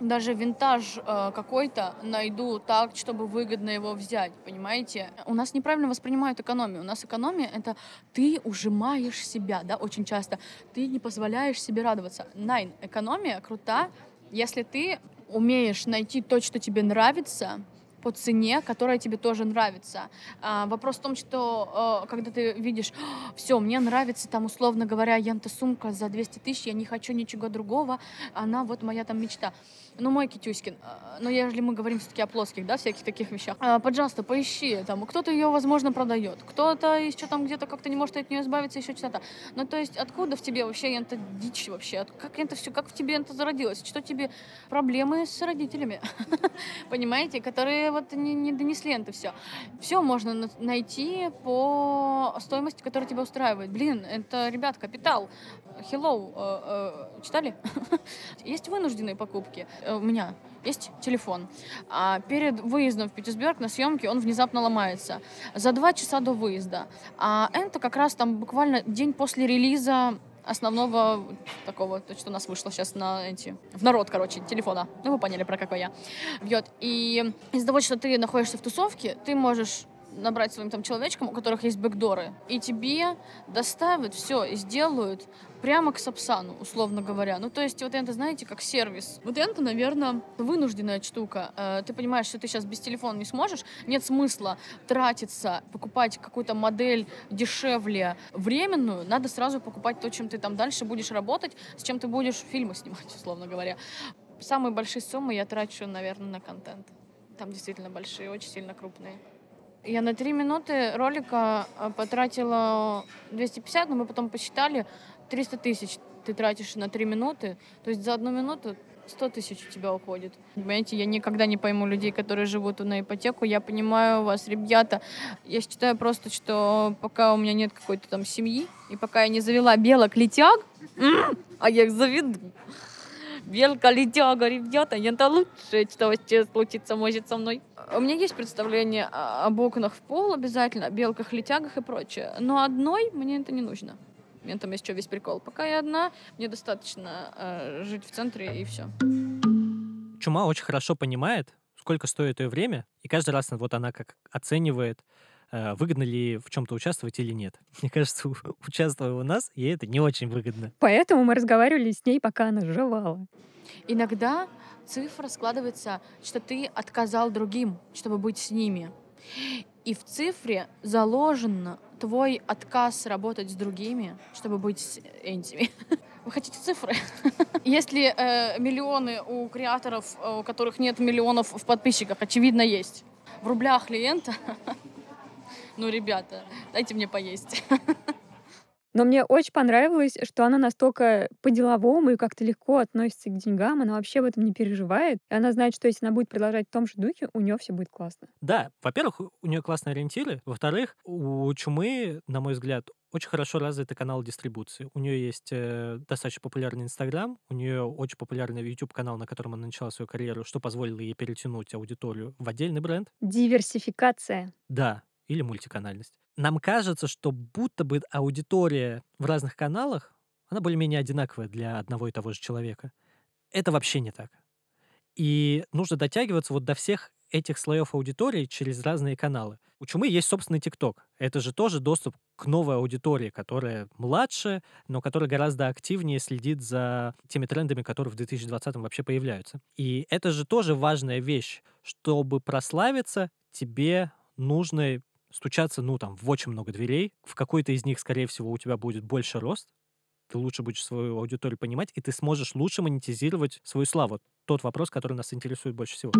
даже винтаж э, какой-то найду так, чтобы выгодно его взять, понимаете? У нас неправильно воспринимают экономию. У нас экономия — это ты ужимаешь себя, да, очень часто. Ты не позволяешь себе радоваться. Найн, экономия крута, если ты умеешь найти то, что тебе нравится, по цене, которая тебе тоже нравится. А, вопрос в том, что э, когда ты видишь, все, мне нравится там, условно говоря, янта сумка за 200 тысяч, я не хочу ничего другого, она вот моя там мечта ну, мой Китюськин, а, но если мы говорим все-таки о плоских, да, всяких таких вещах, а, пожалуйста, поищи, там, кто-то ее, возможно, продает, кто-то еще там где-то как-то не может от нее избавиться, еще что-то. Ну, то есть, откуда в тебе вообще это дичь вообще? Как это все, как в тебе это зародилось? Что тебе проблемы с родителями? Понимаете, которые вот не, не донесли это все. Все можно найти по стоимости, которая тебя устраивает. Блин, это, ребят, капитал. Hello, э, э, читали? Есть вынужденные покупки. Э, у меня есть телефон. А перед выездом в Петербург на съемке он внезапно ломается. За два часа до выезда. А это как раз там буквально день после релиза основного такого, то, что у нас вышло сейчас на эти, в народ, короче, телефона. Ну, вы поняли, про какой я. Бьет. И из-за того, что ты находишься в тусовке, ты можешь набрать своим там человечкам, у которых есть бэкдоры, и тебе доставят все и сделают прямо к Сапсану, условно говоря. Ну, то есть вот это, знаете, как сервис. Вот это, наверное, вынужденная штука. Э, ты понимаешь, что ты сейчас без телефона не сможешь, нет смысла тратиться, покупать какую-то модель дешевле, временную, надо сразу покупать то, чем ты там дальше будешь работать, с чем ты будешь фильмы снимать, условно говоря. Самые большие суммы я трачу, наверное, на контент. Там действительно большие, очень сильно крупные. Я на три минуты ролика э, потратила 250, но мы потом посчитали, 300 тысяч ты тратишь на три минуты, то есть за одну минуту 100 тысяч у тебя уходит. Понимаете, я никогда не пойму людей, которые живут на ипотеку. Я понимаю вас, ребята. Я считаю просто, что пока у меня нет какой-то там семьи, и пока я не завела белок летяг, а я их заведу, Белка летяга, ребята, это лучшее, что вообще случится может со мной. У меня есть представление об окнах в пол обязательно, о белках, летягах и прочее. Но одной мне это не нужно. Мне там есть что весь прикол. Пока я одна, мне достаточно э, жить в центре и все. Чума очень хорошо понимает, сколько стоит ее время, и каждый раз вот она как оценивает, выгодно ли в чем-то участвовать или нет. Мне кажется, участвуя у нас, ей это не очень выгодно. Поэтому мы разговаривали с ней, пока она жевала. Иногда цифра складывается, что ты отказал другим, чтобы быть с ними. И в цифре заложено твой отказ работать с другими, чтобы быть с этими. Вы хотите цифры? Если э, миллионы у креаторов, э, у которых нет миллионов в подписчиках, очевидно, есть. В рублях ли это? Ну, ребята, дайте мне поесть. Но мне очень понравилось, что она настолько по-деловому и как-то легко относится к деньгам. Она вообще в этом не переживает. И она знает, что если она будет продолжать в том же духе, у нее все будет классно. Да, во-первых, у нее классные ориентиры. Во-вторых, у Чумы, на мой взгляд, очень хорошо развитый канал дистрибуции. У нее есть э, достаточно популярный Инстаграм, у нее очень популярный YouTube канал, на котором она начала свою карьеру, что позволило ей перетянуть аудиторию в отдельный бренд. Диверсификация. Да, или мультиканальность нам кажется, что будто бы аудитория в разных каналах, она более-менее одинаковая для одного и того же человека. Это вообще не так. И нужно дотягиваться вот до всех этих слоев аудитории через разные каналы. У Чумы есть собственный ТикТок. Это же тоже доступ к новой аудитории, которая младше, но которая гораздо активнее следит за теми трендами, которые в 2020 вообще появляются. И это же тоже важная вещь. Чтобы прославиться, тебе нужно стучаться, ну, там, в очень много дверей. В какой-то из них, скорее всего, у тебя будет больше рост, ты лучше будешь свою аудиторию понимать, и ты сможешь лучше монетизировать свою славу. Тот вопрос, который нас интересует больше всего.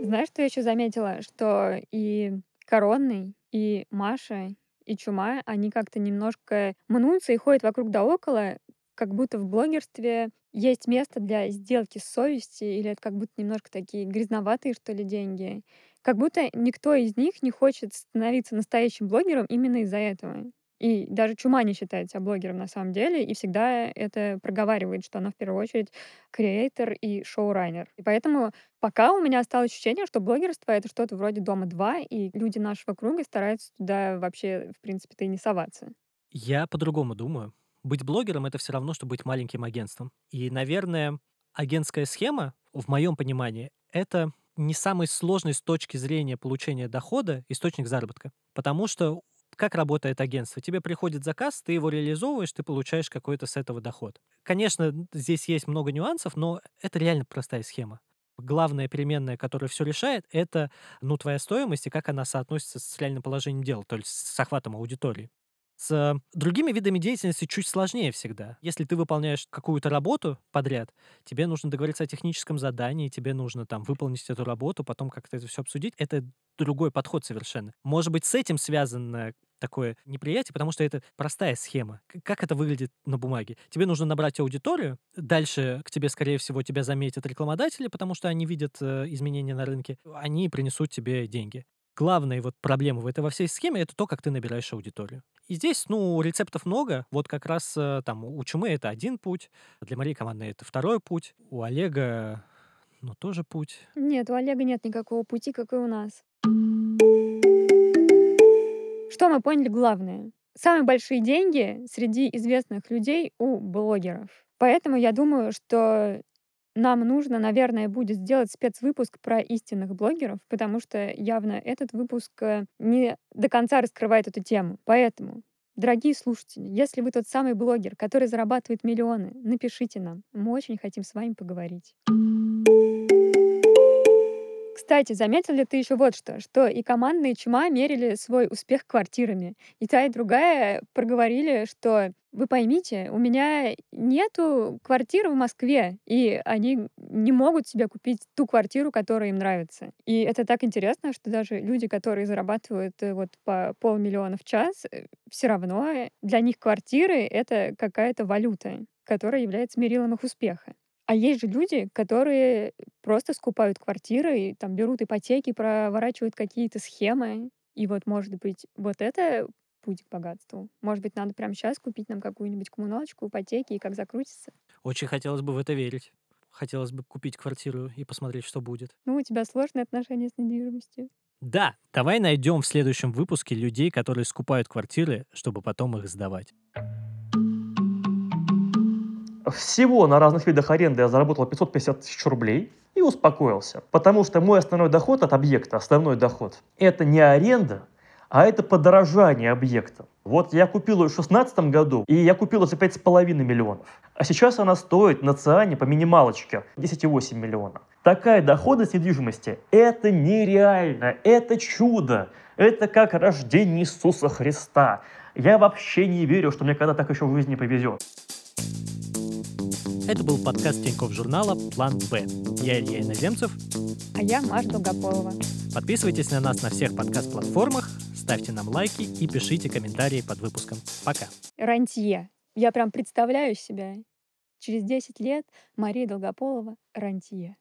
Знаешь, что я еще заметила? Что и Коронный, и Маша, и Чума, они как-то немножко мнутся и ходят вокруг да около, как будто в блогерстве есть место для сделки с совестью, или это как будто немножко такие грязноватые, что ли, деньги. Как будто никто из них не хочет становиться настоящим блогером именно из-за этого. И даже Чума не считает себя блогером на самом деле, и всегда это проговаривает, что она в первую очередь креатор и шоурайнер. И поэтому пока у меня осталось ощущение, что блогерство — это что-то вроде «Дома-2», и люди нашего круга стараются туда вообще, в принципе-то, и не соваться. Я по-другому думаю быть блогером это все равно, что быть маленьким агентством. И, наверное, агентская схема, в моем понимании, это не самый сложный с точки зрения получения дохода источник заработка. Потому что как работает агентство? Тебе приходит заказ, ты его реализовываешь, ты получаешь какой-то с этого доход. Конечно, здесь есть много нюансов, но это реально простая схема. Главная переменная, которая все решает, это ну, твоя стоимость и как она соотносится с реальным положением дела, то есть с охватом аудитории. С другими видами деятельности чуть сложнее всегда. Если ты выполняешь какую-то работу подряд, тебе нужно договориться о техническом задании, тебе нужно там выполнить эту работу, потом как-то это все обсудить. Это другой подход совершенно. Может быть, с этим связано такое неприятие, потому что это простая схема. Как это выглядит на бумаге? Тебе нужно набрать аудиторию, дальше к тебе, скорее всего, тебя заметят рекламодатели, потому что они видят э, изменения на рынке, они принесут тебе деньги. Главная вот проблема в этой во всей схеме это то, как ты набираешь аудиторию. И здесь, ну, рецептов много. Вот как раз э, там у Чумы это один путь, для Марии Командной это второй путь, у Олега, ну, тоже путь. Нет, у Олега нет никакого пути, как и у нас. Что мы поняли главное? Самые большие деньги среди известных людей у блогеров. Поэтому я думаю, что нам нужно, наверное, будет сделать спецвыпуск про истинных блогеров, потому что явно этот выпуск э, не до конца раскрывает эту тему. Поэтому, дорогие слушатели, если вы тот самый блогер, который зарабатывает миллионы, напишите нам. Мы очень хотим с вами поговорить. Кстати, заметил ли ты еще вот что, что и командные чума мерили свой успех квартирами. И та, и другая проговорили, что вы поймите, у меня нету квартиры в Москве, и они не могут себе купить ту квартиру, которая им нравится. И это так интересно, что даже люди, которые зарабатывают э, вот по полмиллиона в час, э, все равно для них квартиры — это какая-то валюта, которая является мерилом их успеха. А есть же люди, которые просто скупают квартиры, и там берут ипотеки, проворачивают какие-то схемы. И вот, может быть, вот это путь к богатству. Может быть, надо прямо сейчас купить нам какую-нибудь коммуналочку, ипотеки, и как закрутится. Очень хотелось бы в это верить. Хотелось бы купить квартиру и посмотреть, что будет. Ну, у тебя сложные отношения с недвижимостью. Да, давай найдем в следующем выпуске людей, которые скупают квартиры, чтобы потом их сдавать. Всего на разных видах аренды я заработал 550 тысяч рублей и успокоился. Потому что мой основной доход от объекта, основной доход, это не аренда, а это подорожание объекта. Вот я купил ее в 2016 году, и я купил ее за 5,5 миллионов. А сейчас она стоит на ЦИАНе по минималочке 10,8 миллиона. Такая доходность недвижимости – это нереально, это чудо, это как рождение Иисуса Христа. Я вообще не верю, что мне когда так еще в жизни повезет. Это был подкаст Тинькофф журнала «План Б». Я Илья Иноземцев. А я Маша Долгополова. Подписывайтесь на нас на всех подкаст-платформах, ставьте нам лайки и пишите комментарии под выпуском. Пока. Рантье. Я прям представляю себя. Через 10 лет Мария Долгополова рантье.